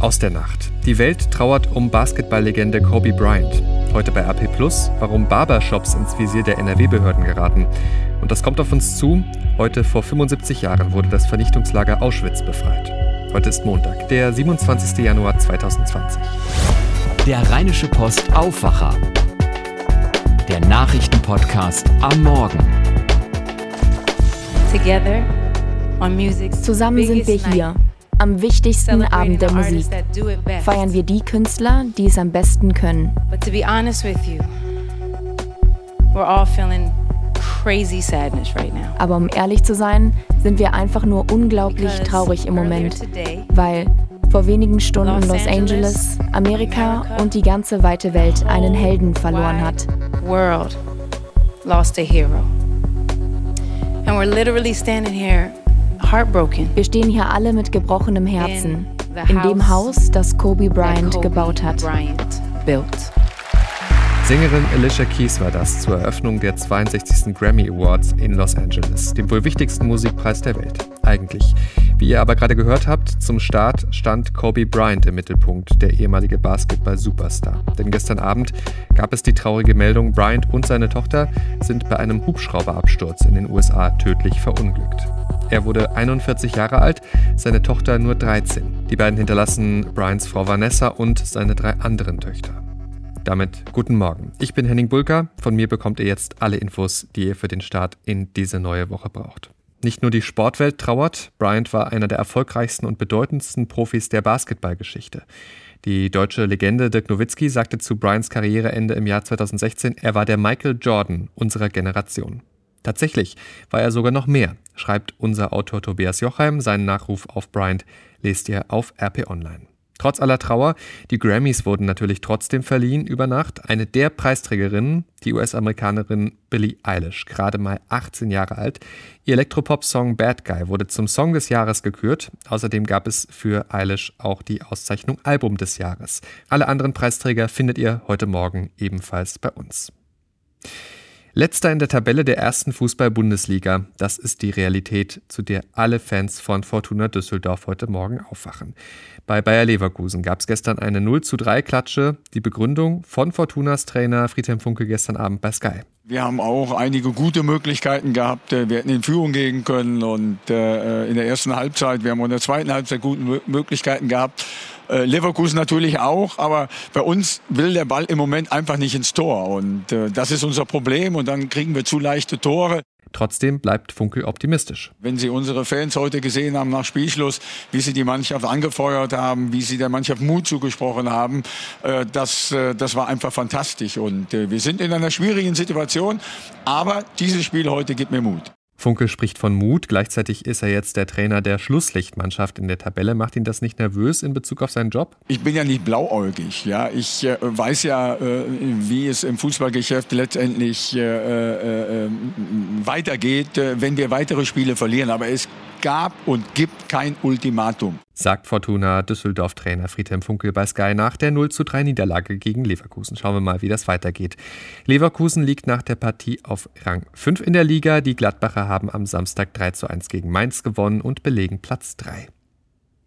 Aus der Nacht. Die Welt trauert um Basketballlegende Kobe Bryant. Heute bei AP Plus, warum Barbershops ins Visier der NRW-Behörden geraten. Und das kommt auf uns zu. Heute vor 75 Jahren wurde das Vernichtungslager Auschwitz befreit. Heute ist Montag, der 27. Januar 2020. Der Rheinische Post Aufwacher. Der Nachrichtenpodcast am Morgen. Zusammen sind wir hier am wichtigsten Abend der Musik feiern wir die Künstler, die es am besten können. Aber um ehrlich zu sein, sind wir einfach nur unglaublich traurig im Moment, weil vor wenigen Stunden Los Angeles, Amerika und die ganze weite Welt einen Helden verloren hat. World lost a hero. And we're literally standing here wir stehen hier alle mit gebrochenem Herzen. in dem Haus, das Kobe Bryant gebaut hat. Sängerin Alicia Keys war das zur Eröffnung der 62. Grammy Awards in Los Angeles, dem wohl wichtigsten Musikpreis der Welt. Eigentlich. Wie ihr aber gerade gehört habt, zum Start stand Kobe Bryant im Mittelpunkt, der ehemalige Basketball-Superstar. Denn gestern Abend gab es die traurige Meldung, Bryant und seine Tochter sind bei einem Hubschrauberabsturz in den USA tödlich verunglückt. Er wurde 41 Jahre alt, seine Tochter nur 13. Die beiden hinterlassen Brians Frau Vanessa und seine drei anderen Töchter. Damit guten Morgen. Ich bin Henning Bulka. Von mir bekommt ihr jetzt alle Infos, die ihr für den Start in diese neue Woche braucht. Nicht nur die Sportwelt trauert, Bryant war einer der erfolgreichsten und bedeutendsten Profis der Basketballgeschichte. Die deutsche Legende Dirk Nowitzki sagte zu Bryants Karriereende im Jahr 2016, er war der Michael Jordan unserer Generation. Tatsächlich war er sogar noch mehr, schreibt unser Autor Tobias Jochheim. Seinen Nachruf auf Bryant lest ihr auf RP Online. Trotz aller Trauer, die Grammys wurden natürlich trotzdem verliehen über Nacht. Eine der Preisträgerinnen, die US-Amerikanerin Billie Eilish, gerade mal 18 Jahre alt. Ihr Elektropop-Song Bad Guy wurde zum Song des Jahres gekürt. Außerdem gab es für Eilish auch die Auszeichnung Album des Jahres. Alle anderen Preisträger findet ihr heute Morgen ebenfalls bei uns. Letzter in der Tabelle der ersten Fußball-Bundesliga. Das ist die Realität, zu der alle Fans von Fortuna Düsseldorf heute Morgen aufwachen. Bei Bayer Leverkusen gab es gestern eine 0 zu 3 Klatsche. Die Begründung von Fortunas Trainer Friedhelm Funke gestern Abend bei Sky. Wir haben auch einige gute Möglichkeiten gehabt. Wir hätten in Führung gehen können und äh, in der ersten Halbzeit, wir haben auch in der zweiten Halbzeit gute Möglichkeiten gehabt. Äh, Leverkusen natürlich auch, aber bei uns will der Ball im Moment einfach nicht ins Tor und äh, das ist unser Problem und dann kriegen wir zu leichte Tore. Trotzdem bleibt Funkel optimistisch. Wenn Sie unsere Fans heute gesehen haben nach Spielschluss, wie sie die Mannschaft angefeuert haben, wie sie der Mannschaft Mut zugesprochen haben, äh, das, äh, das war einfach fantastisch. Und äh, wir sind in einer schwierigen Situation, aber dieses Spiel heute gibt mir Mut. Funke spricht von Mut. Gleichzeitig ist er jetzt der Trainer der Schlusslichtmannschaft in der Tabelle. Macht ihn das nicht nervös in Bezug auf seinen Job? Ich bin ja nicht blauäugig. Ja? Ich äh, weiß ja, äh, wie es im Fußballgeschäft letztendlich äh, äh, äh weitergeht, äh, wenn wir weitere Spiele verlieren. Aber es gab und gibt kein Ultimatum. Sagt Fortuna Düsseldorf-Trainer Friedhelm Funkel bei Sky nach der 0 zu 3 Niederlage gegen Leverkusen. Schauen wir mal, wie das weitergeht. Leverkusen liegt nach der Partie auf Rang 5 in der Liga. Die Gladbacher haben am Samstag 3 zu 1 gegen Mainz gewonnen und belegen Platz 3.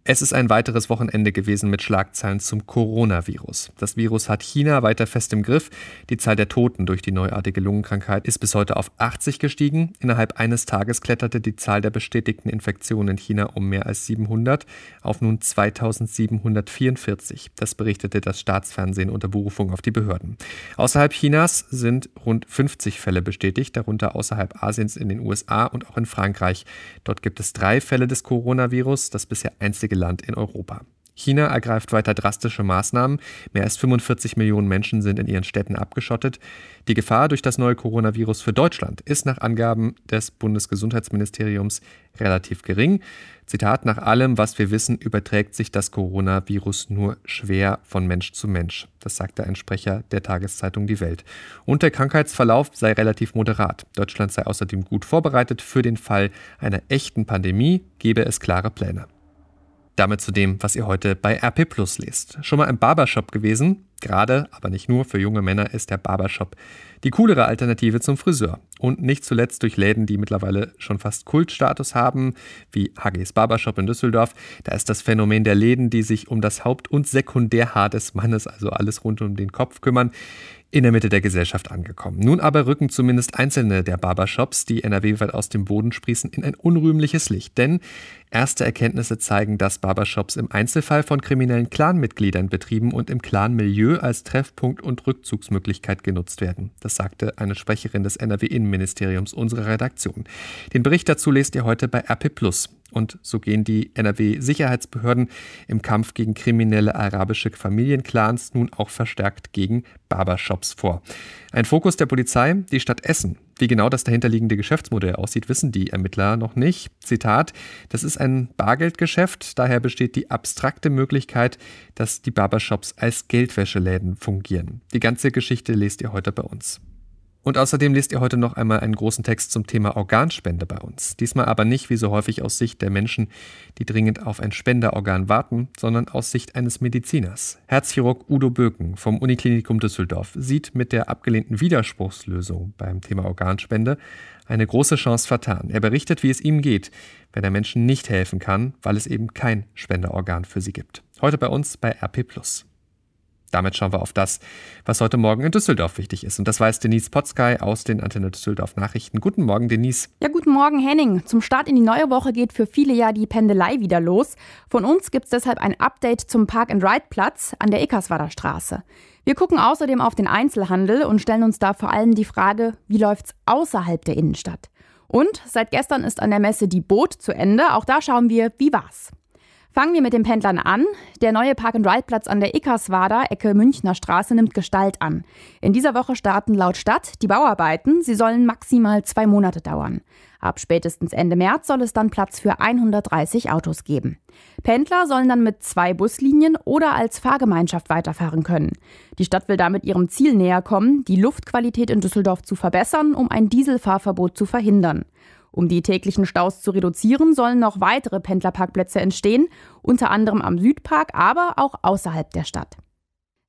Es ist ein weiteres Wochenende gewesen mit Schlagzeilen zum Coronavirus. Das Virus hat China weiter fest im Griff. Die Zahl der Toten durch die neuartige Lungenkrankheit ist bis heute auf 80 gestiegen. Innerhalb eines Tages kletterte die Zahl der bestätigten Infektionen in China um mehr als 700 auf nun 2744. Das berichtete das Staatsfernsehen unter Berufung auf die Behörden. Außerhalb Chinas sind rund 50 Fälle bestätigt, darunter außerhalb Asiens in den USA und auch in Frankreich. Dort gibt es drei Fälle des Coronavirus, das bisher einzige einzige Land in Europa. China ergreift weiter drastische Maßnahmen. Mehr als 45 Millionen Menschen sind in ihren Städten abgeschottet. Die Gefahr durch das neue Coronavirus für Deutschland ist nach Angaben des Bundesgesundheitsministeriums relativ gering. Zitat, nach allem, was wir wissen, überträgt sich das Coronavirus nur schwer von Mensch zu Mensch. Das sagte ein Sprecher der Tageszeitung Die Welt. Und der Krankheitsverlauf sei relativ moderat. Deutschland sei außerdem gut vorbereitet. Für den Fall einer echten Pandemie gebe es klare Pläne. Damit zu dem, was ihr heute bei RP Plus lest. Schon mal im Barbershop gewesen? Gerade, aber nicht nur, für junge Männer ist der Barbershop die coolere Alternative zum Friseur. Und nicht zuletzt durch Läden, die mittlerweile schon fast Kultstatus haben, wie HGs Barbershop in Düsseldorf. Da ist das Phänomen der Läden, die sich um das Haupt- und Sekundärhaar des Mannes, also alles rund um den Kopf kümmern, in der Mitte der Gesellschaft angekommen. Nun aber rücken zumindest einzelne der Barbershops, die NRW-weit aus dem Boden sprießen, in ein unrühmliches Licht. Denn erste Erkenntnisse zeigen, dass Barbershops im Einzelfall von kriminellen Clanmitgliedern betrieben und im Clan-Milieu als Treffpunkt und Rückzugsmöglichkeit genutzt werden. Das sagte eine Sprecherin des NRW-Innenministeriums unserer Redaktion. Den Bericht dazu lest ihr heute bei RP+. Und so gehen die NRW-Sicherheitsbehörden im Kampf gegen kriminelle arabische Familienclans nun auch verstärkt gegen Barbershops vor. Ein Fokus der Polizei, die Stadt Essen. Wie genau das dahinterliegende Geschäftsmodell aussieht, wissen die Ermittler noch nicht. Zitat, das ist ein Bargeldgeschäft, daher besteht die abstrakte Möglichkeit, dass die Barbershops als Geldwäscheläden fungieren. Die ganze Geschichte lest ihr heute bei uns. Und außerdem lest ihr heute noch einmal einen großen Text zum Thema Organspende bei uns. Diesmal aber nicht wie so häufig aus Sicht der Menschen, die dringend auf ein Spenderorgan warten, sondern aus Sicht eines Mediziners. Herzchirurg Udo Böken vom Uniklinikum Düsseldorf sieht mit der abgelehnten Widerspruchslösung beim Thema Organspende eine große Chance vertan. Er berichtet, wie es ihm geht, wenn er Menschen nicht helfen kann, weil es eben kein Spenderorgan für sie gibt. Heute bei uns bei RP damit schauen wir auf das, was heute Morgen in Düsseldorf wichtig ist. Und das weiß Denise Potzkei aus den Antenne Düsseldorf Nachrichten. Guten Morgen, Denise. Ja, guten Morgen, Henning. Zum Start in die neue Woche geht für viele ja die Pendelei wieder los. Von uns gibt es deshalb ein Update zum Park-and-Ride-Platz an der Eckerswader Straße. Wir gucken außerdem auf den Einzelhandel und stellen uns da vor allem die Frage, wie läuft's außerhalb der Innenstadt? Und seit gestern ist an der Messe die Boot zu Ende. Auch da schauen wir, wie war's. Fangen wir mit den Pendlern an. Der neue Park-and-Ride-Platz an der Ickerswader, Ecke Münchner Straße, nimmt Gestalt an. In dieser Woche starten laut Stadt die Bauarbeiten. Sie sollen maximal zwei Monate dauern. Ab spätestens Ende März soll es dann Platz für 130 Autos geben. Pendler sollen dann mit zwei Buslinien oder als Fahrgemeinschaft weiterfahren können. Die Stadt will damit ihrem Ziel näher kommen, die Luftqualität in Düsseldorf zu verbessern, um ein Dieselfahrverbot zu verhindern. Um die täglichen Staus zu reduzieren, sollen noch weitere Pendlerparkplätze entstehen, unter anderem am Südpark, aber auch außerhalb der Stadt.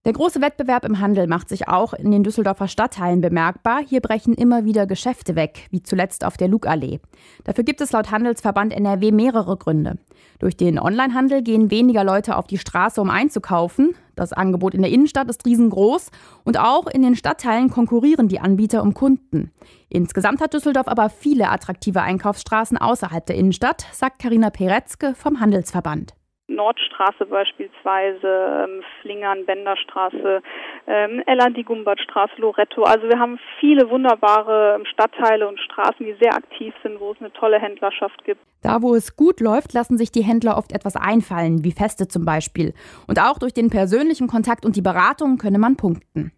Der große Wettbewerb im Handel macht sich auch in den Düsseldorfer Stadtteilen bemerkbar. Hier brechen immer wieder Geschäfte weg, wie zuletzt auf der Lugallee. Dafür gibt es laut Handelsverband NRW mehrere Gründe. Durch den Onlinehandel gehen weniger Leute auf die Straße, um einzukaufen. Das Angebot in der Innenstadt ist riesengroß und auch in den Stadtteilen konkurrieren die Anbieter um Kunden. Insgesamt hat Düsseldorf aber viele attraktive Einkaufsstraßen außerhalb der Innenstadt, sagt Karina Peretzke vom Handelsverband. Nordstraße beispielsweise, ähm, Flingern, Benderstraße, ähm, Ella-die-Gumbertstraße, Loretto. Also wir haben viele wunderbare ähm, Stadtteile und Straßen, die sehr aktiv sind, wo es eine tolle Händlerschaft gibt. Da, wo es gut läuft, lassen sich die Händler oft etwas einfallen, wie Feste zum Beispiel. Und auch durch den persönlichen Kontakt und die Beratung könne man punkten.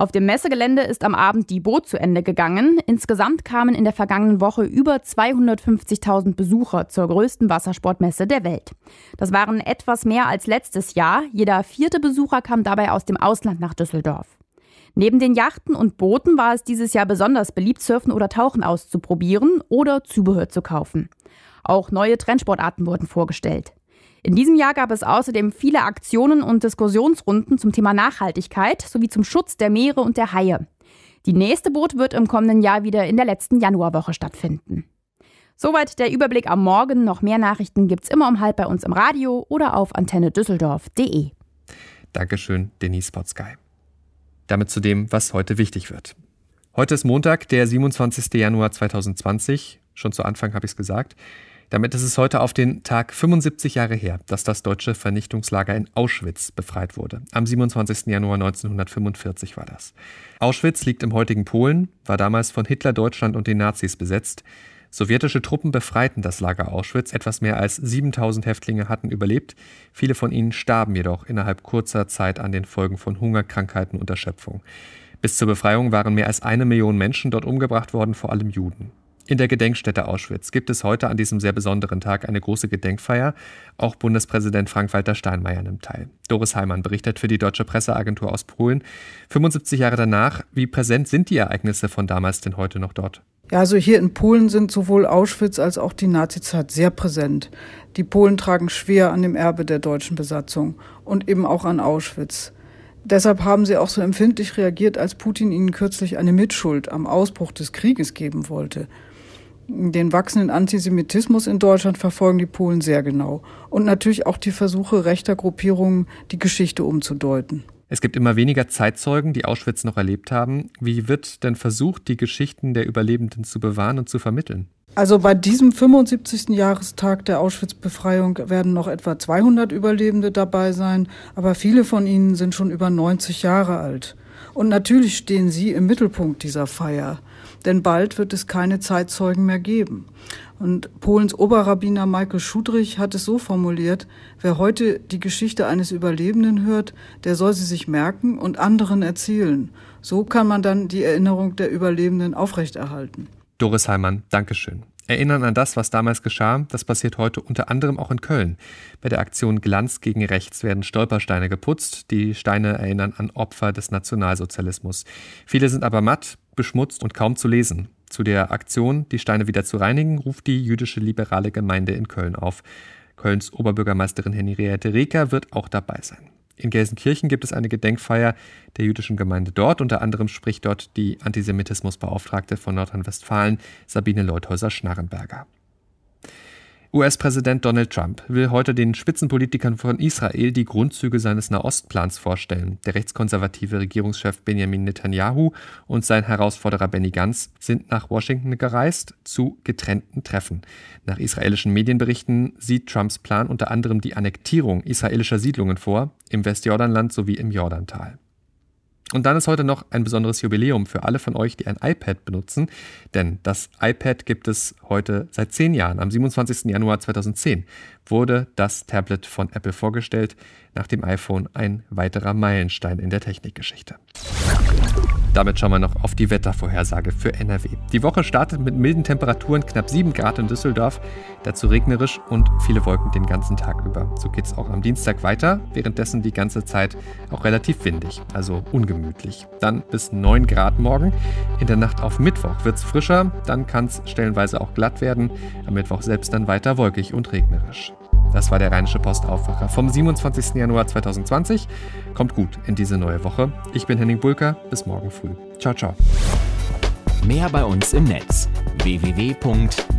Auf dem Messegelände ist am Abend die Boot zu Ende gegangen. Insgesamt kamen in der vergangenen Woche über 250.000 Besucher zur größten Wassersportmesse der Welt. Das waren etwas mehr als letztes Jahr. Jeder vierte Besucher kam dabei aus dem Ausland nach Düsseldorf. Neben den Yachten und Booten war es dieses Jahr besonders beliebt, Surfen oder Tauchen auszuprobieren oder Zubehör zu kaufen. Auch neue Trendsportarten wurden vorgestellt. In diesem Jahr gab es außerdem viele Aktionen und Diskussionsrunden zum Thema Nachhaltigkeit sowie zum Schutz der Meere und der Haie. Die nächste Boot wird im kommenden Jahr wieder in der letzten Januarwoche stattfinden. Soweit der Überblick am Morgen. Noch mehr Nachrichten gibt's immer um halb bei uns im Radio oder auf antennedüsseldorf.de. Dankeschön, Denise Potzky. Damit zu dem, was heute wichtig wird. Heute ist Montag, der 27. Januar 2020. Schon zu Anfang habe ich es gesagt. Damit ist es heute auf den Tag 75 Jahre her, dass das deutsche Vernichtungslager in Auschwitz befreit wurde. Am 27. Januar 1945 war das. Auschwitz liegt im heutigen Polen, war damals von Hitler, Deutschland und den Nazis besetzt. Sowjetische Truppen befreiten das Lager Auschwitz. Etwas mehr als 7000 Häftlinge hatten überlebt. Viele von ihnen starben jedoch innerhalb kurzer Zeit an den Folgen von Hunger, Krankheiten und Erschöpfung. Bis zur Befreiung waren mehr als eine Million Menschen dort umgebracht worden, vor allem Juden. In der Gedenkstätte Auschwitz gibt es heute an diesem sehr besonderen Tag eine große Gedenkfeier. Auch Bundespräsident Frank-Walter Steinmeier nimmt teil. Doris Heimann berichtet für die Deutsche Presseagentur aus Polen. 75 Jahre danach, wie präsent sind die Ereignisse von damals denn heute noch dort? Ja, also hier in Polen sind sowohl Auschwitz als auch die Nazizeit sehr präsent. Die Polen tragen schwer an dem Erbe der deutschen Besatzung und eben auch an Auschwitz. Deshalb haben sie auch so empfindlich reagiert, als Putin ihnen kürzlich eine Mitschuld am Ausbruch des Krieges geben wollte. Den wachsenden Antisemitismus in Deutschland verfolgen die Polen sehr genau. Und natürlich auch die Versuche rechter Gruppierungen, die Geschichte umzudeuten. Es gibt immer weniger Zeitzeugen, die Auschwitz noch erlebt haben. Wie wird denn versucht, die Geschichten der Überlebenden zu bewahren und zu vermitteln? Also bei diesem 75. Jahrestag der Auschwitz-Befreiung werden noch etwa 200 Überlebende dabei sein, aber viele von ihnen sind schon über 90 Jahre alt. Und natürlich stehen sie im Mittelpunkt dieser Feier, denn bald wird es keine Zeitzeugen mehr geben. Und Polens Oberrabbiner Michael Schudrich hat es so formuliert, wer heute die Geschichte eines Überlebenden hört, der soll sie sich merken und anderen erzählen. So kann man dann die Erinnerung der Überlebenden aufrechterhalten. Doris Heimann, Dankeschön. Erinnern an das, was damals geschah, das passiert heute unter anderem auch in Köln. Bei der Aktion Glanz gegen Rechts werden Stolpersteine geputzt. Die Steine erinnern an Opfer des Nationalsozialismus. Viele sind aber matt, beschmutzt und kaum zu lesen. Zu der Aktion, die Steine wieder zu reinigen, ruft die jüdische liberale Gemeinde in Köln auf. Kölns Oberbürgermeisterin Henriette Reker wird auch dabei sein. In Gelsenkirchen gibt es eine Gedenkfeier der jüdischen Gemeinde dort. Unter anderem spricht dort die Antisemitismusbeauftragte von Nordrhein-Westfalen, Sabine Leuthäuser-Schnarrenberger. US-Präsident Donald Trump will heute den Spitzenpolitikern von Israel die Grundzüge seines Nahostplans vorstellen. Der rechtskonservative Regierungschef Benjamin Netanyahu und sein Herausforderer Benny Gantz sind nach Washington gereist zu getrennten Treffen. Nach israelischen Medienberichten sieht Trumps Plan unter anderem die Annektierung israelischer Siedlungen vor, im Westjordanland sowie im Jordantal. Und dann ist heute noch ein besonderes Jubiläum für alle von euch, die ein iPad benutzen, denn das iPad gibt es heute seit zehn Jahren. Am 27. Januar 2010 wurde das Tablet von Apple vorgestellt, nach dem iPhone ein weiterer Meilenstein in der Technikgeschichte. Damit schauen wir noch auf die Wettervorhersage für NRW. Die Woche startet mit milden Temperaturen, knapp 7 Grad in Düsseldorf, dazu regnerisch und viele Wolken den ganzen Tag über. So geht es auch am Dienstag weiter, währenddessen die ganze Zeit auch relativ windig, also ungemütlich. Dann bis 9 Grad morgen. In der Nacht auf Mittwoch wird es frischer, dann kann es stellenweise auch glatt werden. Am Mittwoch selbst dann weiter wolkig und regnerisch. Das war der Rheinische Postaufwacher vom 27. Januar 2020. Kommt gut in diese neue Woche. Ich bin Henning Bulker. Bis morgen früh. Ciao, ciao. Mehr bei uns im Netz www.rp-online.de